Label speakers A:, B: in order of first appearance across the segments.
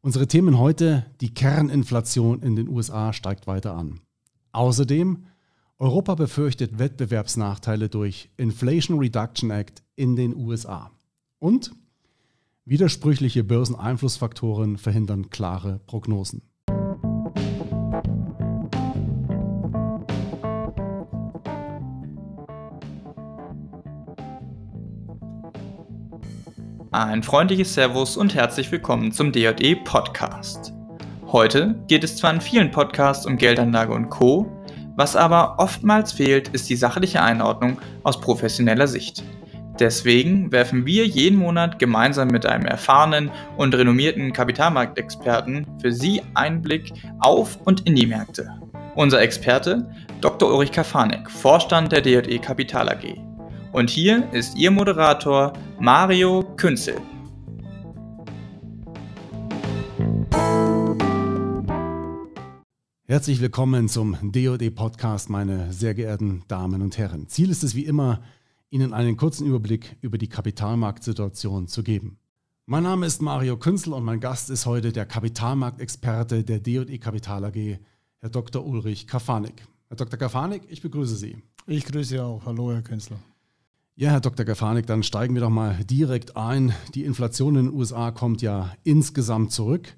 A: Unsere Themen heute, die Kerninflation in den USA steigt weiter an. Außerdem, Europa befürchtet Wettbewerbsnachteile durch Inflation Reduction Act in den USA. Und widersprüchliche Börseneinflussfaktoren verhindern klare Prognosen.
B: Ein freundliches Servus und herzlich willkommen zum DJE Podcast. Heute geht es zwar in vielen Podcasts um Geldanlage und Co., was aber oftmals fehlt, ist die sachliche Einordnung aus professioneller Sicht. Deswegen werfen wir jeden Monat gemeinsam mit einem erfahrenen und renommierten Kapitalmarktexperten für Sie Einblick auf und in die Märkte. Unser Experte Dr. Ulrich Kafanek, Vorstand der DJE Kapital AG. Und hier ist Ihr Moderator Mario Künzel.
A: Herzlich willkommen zum DOD Podcast, meine sehr geehrten Damen und Herren. Ziel ist es wie immer, Ihnen einen kurzen Überblick über die Kapitalmarktsituation zu geben. Mein Name ist Mario Künzel und mein Gast ist heute der Kapitalmarktexperte der DOD Kapital AG, Herr Dr. Ulrich Kafanik. Herr Dr. Kafanik, ich begrüße Sie.
C: Ich grüße Sie auch. Hallo, Herr Künstler.
A: Ja, Herr Dr. Gafanik, dann steigen wir doch mal direkt ein. Die Inflation in den USA kommt ja insgesamt zurück.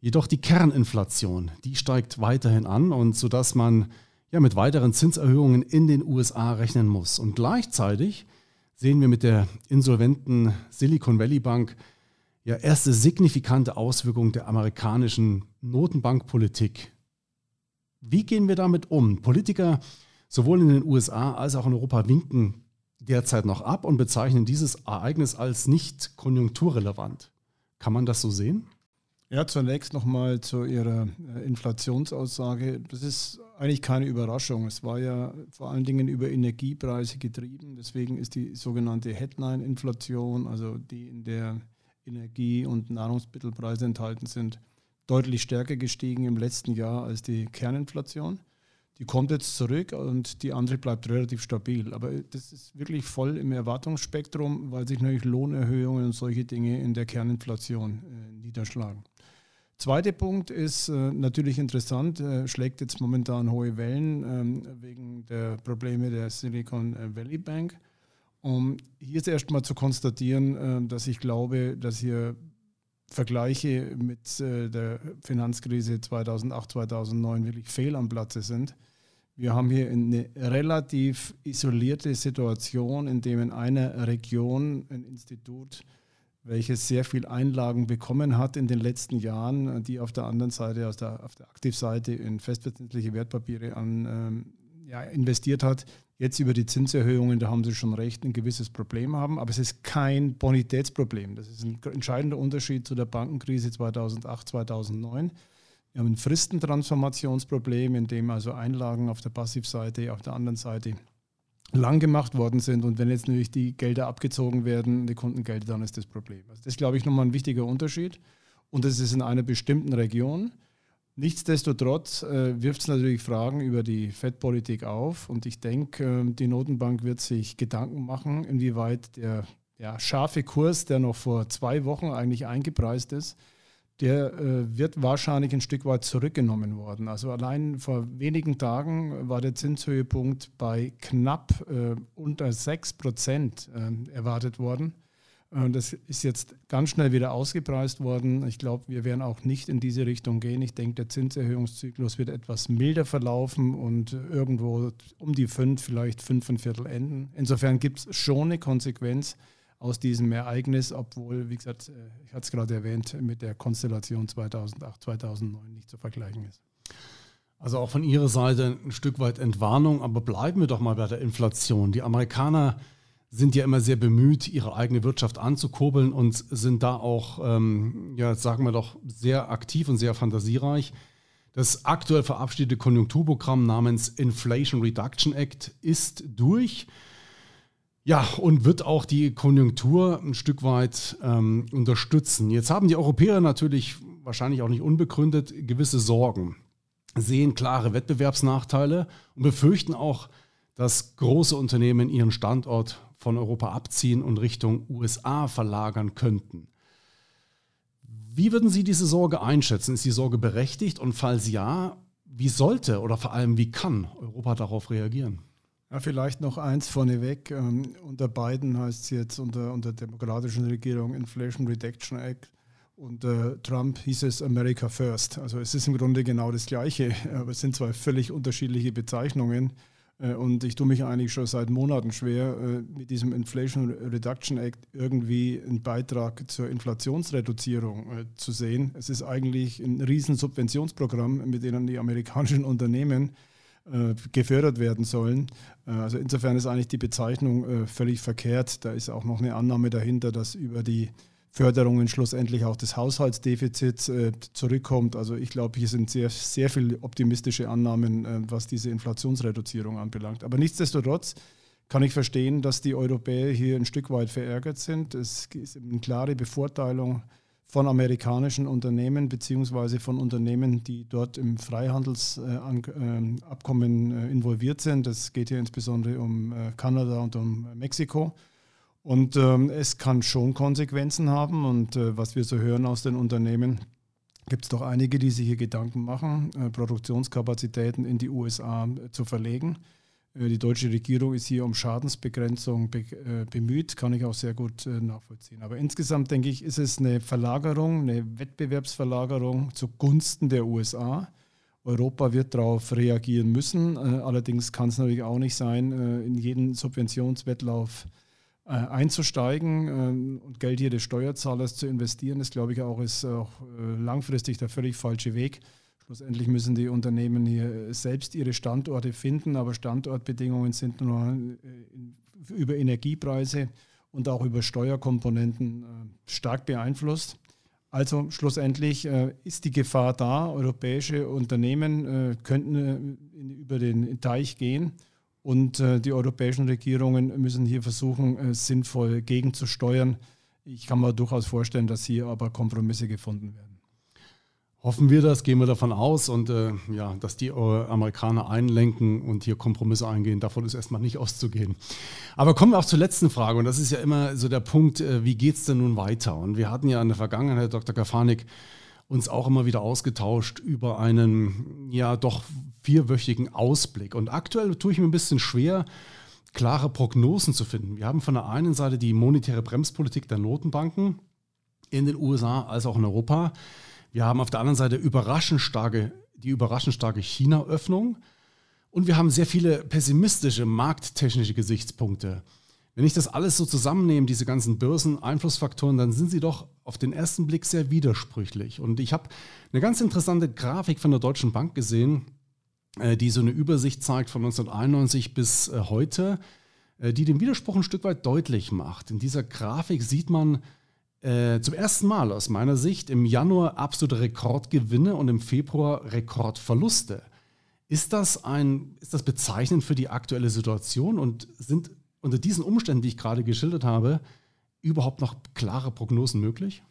A: Jedoch die Kerninflation, die steigt weiterhin an und sodass man ja mit weiteren Zinserhöhungen in den USA rechnen muss. Und gleichzeitig sehen wir mit der insolventen Silicon Valley Bank ja erste signifikante Auswirkungen der amerikanischen Notenbankpolitik. Wie gehen wir damit um? Politiker sowohl in den USA als auch in Europa winken derzeit noch ab und bezeichnen dieses Ereignis als nicht konjunkturrelevant. Kann man das so sehen?
C: Ja, zunächst nochmal zu Ihrer äh, Inflationsaussage. Das ist eigentlich keine Überraschung. Es war ja vor allen Dingen über Energiepreise getrieben. Deswegen ist die sogenannte Headline-Inflation, also die in der Energie- und Nahrungsmittelpreise enthalten sind, deutlich stärker gestiegen im letzten Jahr als die Kerninflation die kommt jetzt zurück und die andere bleibt relativ stabil. Aber das ist wirklich voll im Erwartungsspektrum, weil sich natürlich Lohnerhöhungen und solche Dinge in der Kerninflation äh, niederschlagen. Zweiter Punkt ist äh, natürlich interessant, äh, schlägt jetzt momentan hohe Wellen ähm, wegen der Probleme der Silicon Valley Bank. Um hier ist erstmal zu konstatieren, äh, dass ich glaube, dass hier Vergleiche mit äh, der Finanzkrise 2008, 2009 wirklich fehl am Platze sind. Wir haben hier eine relativ isolierte Situation, in dem in einer Region ein Institut, welches sehr viel Einlagen bekommen hat in den letzten Jahren, die auf der anderen Seite, aus der, auf der Aktivseite in festverzinsliche Wertpapiere an, ähm, ja, investiert hat, jetzt über die Zinserhöhungen, da haben Sie schon recht, ein gewisses Problem haben. Aber es ist kein Bonitätsproblem. Das ist ein entscheidender Unterschied zu der Bankenkrise 2008, 2009. Wir haben ein Fristentransformationsproblem, in dem also Einlagen auf der Passivseite, auf der anderen Seite lang gemacht worden sind. Und wenn jetzt natürlich die Gelder abgezogen werden, die Kundengelder, dann ist das Problem. Also das ist, glaube ich, nochmal ein wichtiger Unterschied. Und das ist in einer bestimmten Region. Nichtsdestotrotz äh, wirft es natürlich Fragen über die Fettpolitik auf und ich denke, äh, die Notenbank wird sich Gedanken machen, inwieweit der ja, scharfe Kurs, der noch vor zwei Wochen eigentlich eingepreist ist, der äh, wird wahrscheinlich ein Stück weit zurückgenommen worden. Also allein vor wenigen Tagen war der Zinshöhepunkt bei knapp äh, unter 6 Prozent äh, erwartet worden. Das ist jetzt ganz schnell wieder ausgepreist worden. Ich glaube, wir werden auch nicht in diese Richtung gehen. Ich denke, der Zinserhöhungszyklus wird etwas milder verlaufen und irgendwo um die fünf, vielleicht fünfeinviertel enden. Insofern gibt es schon eine Konsequenz aus diesem Ereignis, obwohl, wie gesagt, äh, ich hatte es gerade erwähnt, mit der Konstellation 2008, 2009 nicht zu vergleichen ist.
A: Also auch von Ihrer Seite ein Stück weit Entwarnung, aber bleiben wir doch mal bei der Inflation. Die Amerikaner sind ja immer sehr bemüht, ihre eigene Wirtschaft anzukurbeln und sind da auch, ähm, ja, sagen wir doch, sehr aktiv und sehr fantasiereich. Das aktuell verabschiedete Konjunkturprogramm namens Inflation Reduction Act ist durch. Ja, und wird auch die Konjunktur ein Stück weit ähm, unterstützen. Jetzt haben die Europäer natürlich wahrscheinlich auch nicht unbegründet gewisse Sorgen, sehen klare Wettbewerbsnachteile und befürchten auch, dass große Unternehmen ihren Standort von Europa abziehen und Richtung USA verlagern könnten. Wie würden Sie diese Sorge einschätzen? Ist die Sorge berechtigt? Und falls ja, wie sollte oder vor allem wie kann Europa darauf reagieren?
C: Ja, vielleicht noch eins vorneweg. Ähm, unter Biden heißt es jetzt unter, unter der demokratischen Regierung Inflation Reduction Act. Unter Trump hieß es America First. Also es ist im Grunde genau das Gleiche, aber es sind zwei völlig unterschiedliche Bezeichnungen. Äh, und ich tue mich eigentlich schon seit Monaten schwer, äh, mit diesem Inflation Reduction Act irgendwie einen Beitrag zur Inflationsreduzierung äh, zu sehen. Es ist eigentlich ein Riesensubventionsprogramm, mit dem die amerikanischen Unternehmen gefördert werden sollen. Also insofern ist eigentlich die Bezeichnung völlig verkehrt. Da ist auch noch eine Annahme dahinter, dass über die Förderungen schlussendlich auch das Haushaltsdefizit zurückkommt. Also ich glaube, hier sind sehr, sehr viele optimistische Annahmen, was diese Inflationsreduzierung anbelangt. Aber nichtsdestotrotz kann ich verstehen, dass die Europäer hier ein Stück weit verärgert sind. Es ist eine klare Bevorteilung von amerikanischen Unternehmen beziehungsweise von Unternehmen, die dort im Freihandelsabkommen äh, involviert sind. Das geht hier insbesondere um äh, Kanada und um Mexiko. Und ähm, es kann schon Konsequenzen haben. Und äh, was wir so hören aus den Unternehmen, gibt es doch einige, die sich hier Gedanken machen, Produktionskapazitäten in die USA zu verlegen. Äh, die deutsche Regierung ist hier um Schadensbegrenzung be äh, bemüht, kann ich auch sehr gut äh, nachvollziehen. Aber insgesamt denke ich, ist es eine Verlagerung, eine Wettbewerbsverlagerung zugunsten der USA. Europa wird darauf reagieren müssen. allerdings kann es natürlich auch nicht sein, in jeden Subventionswettlauf einzusteigen und Geld hier des Steuerzahlers zu investieren. Das glaube ich auch ist auch langfristig der völlig falsche Weg. Schlussendlich müssen die Unternehmen hier selbst ihre Standorte finden, aber Standortbedingungen sind nur äh, über Energiepreise und auch über Steuerkomponenten äh, stark beeinflusst. Also schlussendlich äh, ist die Gefahr da, europäische Unternehmen könnten über den Teich gehen und die europäischen Regierungen müssen hier versuchen, sinnvoll gegenzusteuern. Ich kann mir durchaus vorstellen, dass hier aber Kompromisse gefunden werden.
A: Hoffen wir das, gehen wir davon aus und äh, ja, dass die äh, Amerikaner einlenken und hier Kompromisse eingehen, davon ist erstmal nicht auszugehen. Aber kommen wir auch zur letzten Frage und das ist ja immer so der Punkt, äh, wie geht es denn nun weiter? Und wir hatten ja in der Vergangenheit, Dr. Kafanik, uns auch immer wieder ausgetauscht über einen ja doch vierwöchigen Ausblick. Und aktuell tue ich mir ein bisschen schwer, klare Prognosen zu finden. Wir haben von der einen Seite die monetäre Bremspolitik der Notenbanken in den USA als auch in Europa. Wir haben auf der anderen Seite überraschend starke, die überraschend starke China-Öffnung. Und wir haben sehr viele pessimistische markttechnische Gesichtspunkte. Wenn ich das alles so zusammennehme, diese ganzen Börseneinflussfaktoren, dann sind sie doch auf den ersten Blick sehr widersprüchlich. Und ich habe eine ganz interessante Grafik von der Deutschen Bank gesehen, die so eine Übersicht zeigt von 1991 bis äh, heute, äh, die den Widerspruch ein Stück weit deutlich macht. In dieser Grafik sieht man, äh, zum ersten Mal aus meiner Sicht im Januar absolute Rekordgewinne und im Februar Rekordverluste. Ist das, ein, ist das bezeichnend für die aktuelle Situation und sind unter diesen Umständen, die ich gerade geschildert habe, überhaupt noch klare Prognosen möglich?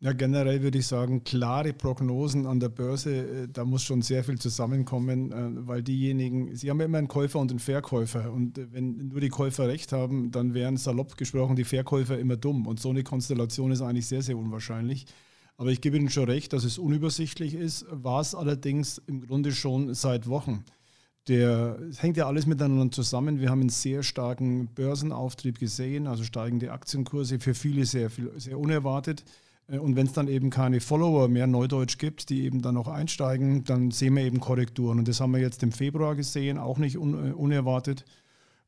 C: Ja, generell würde ich sagen, klare Prognosen an der Börse, äh, da muss schon sehr viel zusammenkommen, äh, weil diejenigen, sie haben ja immer einen Käufer und einen Verkäufer und äh, wenn nur die Käufer recht haben, dann wären salopp gesprochen die Verkäufer immer dumm und so eine Konstellation ist eigentlich sehr, sehr unwahrscheinlich. Aber ich gebe Ihnen schon recht, dass es unübersichtlich ist, war es allerdings im Grunde schon seit Wochen. Der, es hängt ja alles miteinander zusammen. Wir haben einen sehr starken Börsenauftrieb gesehen, also steigende Aktienkurse, für viele sehr, sehr unerwartet. Äh, und wenn es dann eben keine Follower mehr Neudeutsch gibt, die eben dann auch einsteigen, dann sehen wir eben Korrekturen. Und das haben wir jetzt im Februar gesehen, auch nicht un äh, unerwartet.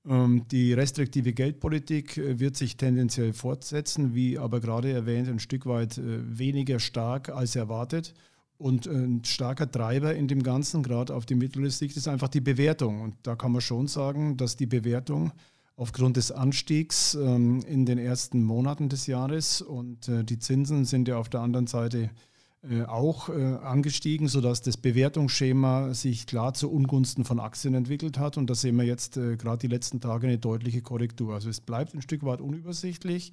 C: Ähm, die restriktive Geldpolitik äh, wird sich tendenziell fortsetzen, wie aber gerade erwähnt, ein Stück weit weniger stark als erwartet. Und ein starker Treiber in dem Ganzen, gerade auf die mittlere ist einfach die Bewertung. Und da kann man schon sagen, dass die Bewertung aufgrund des Anstiegs ähm, in den ersten Monaten des Jahres und äh, die Zinsen sind ja auf der anderen Seite äh, auch äh, angestiegen, sodass das Bewertungsschema sich klar zu Ungunsten von Aktien entwickelt hat. Und da sehen wir jetzt äh, gerade die letzten Tage eine deutliche Korrektur. Also es bleibt ein Stück weit unübersichtlich.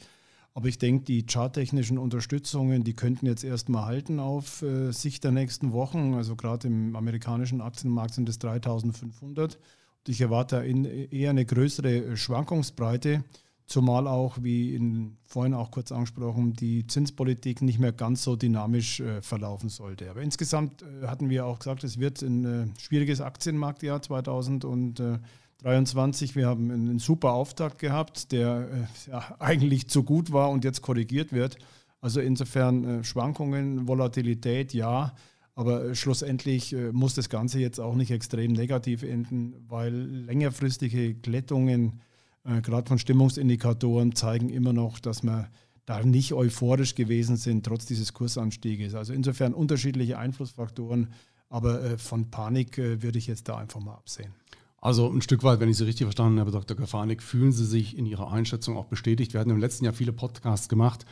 C: Aber ich denke, die charttechnischen Unterstützungen, die könnten jetzt erstmal halten auf äh, Sicht der nächsten Wochen. Also gerade im amerikanischen Aktienmarkt sind es 3500. Ich erwarte eher eine größere Schwankungsbreite. Zumal auch, wie in, vorhin auch kurz angesprochen, die Zinspolitik nicht mehr ganz so dynamisch äh, verlaufen sollte. Aber insgesamt äh, hatten wir auch gesagt, es wird ein äh, schwieriges Aktienmarktjahr 2023. Wir haben einen super Auftakt gehabt, der äh, ja, eigentlich zu gut war und jetzt korrigiert wird. Also insofern äh, Schwankungen, Volatilität, ja. Aber äh, schlussendlich muss das Ganze jetzt auch nicht extrem negativ enden, weil längerfristige Glättungen äh, gerade von Stimmungsindikatoren zeigen immer noch, dass wir da nicht euphorisch gewesen sind, trotz dieses Kursanstieges. Also insofern unterschiedliche Einflussfaktoren, aber äh, von Panik äh, würde ich jetzt da einfach mal absehen.
A: Also ein Stück weit, wenn ich Sie richtig verstanden habe, Dr. Gafanik, fühlen Sie sich in Ihrer Einschätzung auch bestätigt. Wir hatten im letzten Jahr viele Podcasts gemacht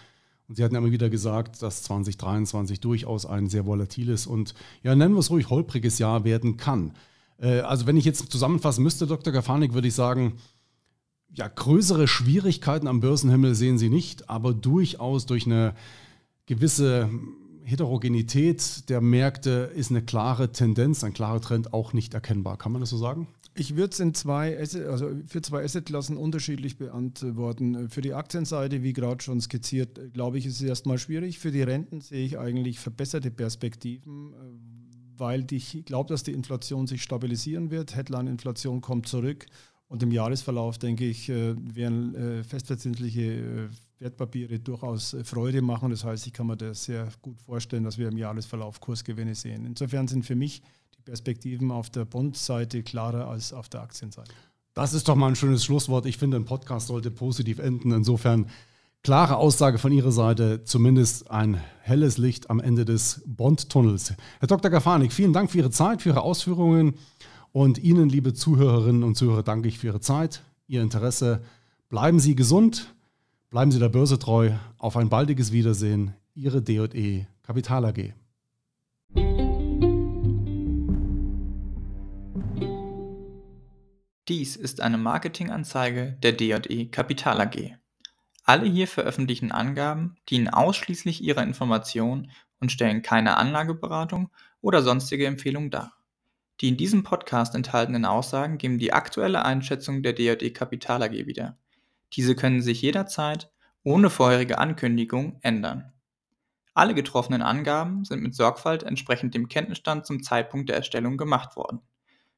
A: und Sie hatten immer wieder gesagt, dass 2023 durchaus ein sehr volatiles und ja, nennen wir es ruhig holpriges Jahr werden kann. Also wenn ich jetzt zusammenfassen müsste, Dr. Gafanik, würde ich sagen, ja, größere Schwierigkeiten am Börsenhimmel sehen Sie nicht, aber durchaus durch eine gewisse Heterogenität der Märkte ist eine klare Tendenz, ein klarer Trend auch nicht erkennbar. Kann man das so sagen?
C: Ich würde es in zwei, Asset, also für zwei Assetklassen unterschiedlich beantworten. Für die Aktienseite, wie gerade schon skizziert, glaube ich, ist es erstmal schwierig. Für die Renten sehe ich eigentlich verbesserte Perspektiven, weil ich glaube, dass die Inflation sich stabilisieren wird. Headline-Inflation kommt zurück und im Jahresverlauf, denke ich, äh, werden äh, festverzinsliche äh, Wertpapiere durchaus Freude machen. Das heißt, ich kann mir das sehr gut vorstellen, dass wir im Jahresverlauf Kursgewinne sehen. Insofern sind für mich Perspektiven auf der Bond-Seite klarer als auf der Aktienseite.
A: Das ist doch mal ein schönes Schlusswort. Ich finde, ein Podcast sollte positiv enden. Insofern klare Aussage von Ihrer Seite, zumindest ein helles Licht am Ende des Bond-Tunnels. Herr Dr. Gafanik, vielen Dank für Ihre Zeit, für Ihre Ausführungen. Und Ihnen, liebe Zuhörerinnen und Zuhörer, danke ich für Ihre Zeit, Ihr Interesse. Bleiben Sie gesund, bleiben Sie der Börse treu. Auf ein baldiges Wiedersehen. Ihre DE Kapital AG.
B: Dies ist eine Marketinganzeige der DE Kapital AG. Alle hier veröffentlichten Angaben dienen ausschließlich ihrer Information und stellen keine Anlageberatung oder sonstige Empfehlung dar. Die in diesem Podcast enthaltenen Aussagen geben die aktuelle Einschätzung der DJE Kapital AG wieder. Diese können sich jederzeit ohne vorherige Ankündigung ändern. Alle getroffenen Angaben sind mit Sorgfalt entsprechend dem Kenntnisstand zum Zeitpunkt der Erstellung gemacht worden.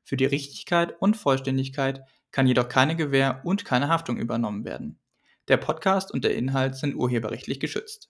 B: Für die Richtigkeit und Vollständigkeit kann jedoch keine Gewähr und keine Haftung übernommen werden. Der Podcast und der Inhalt sind urheberrechtlich geschützt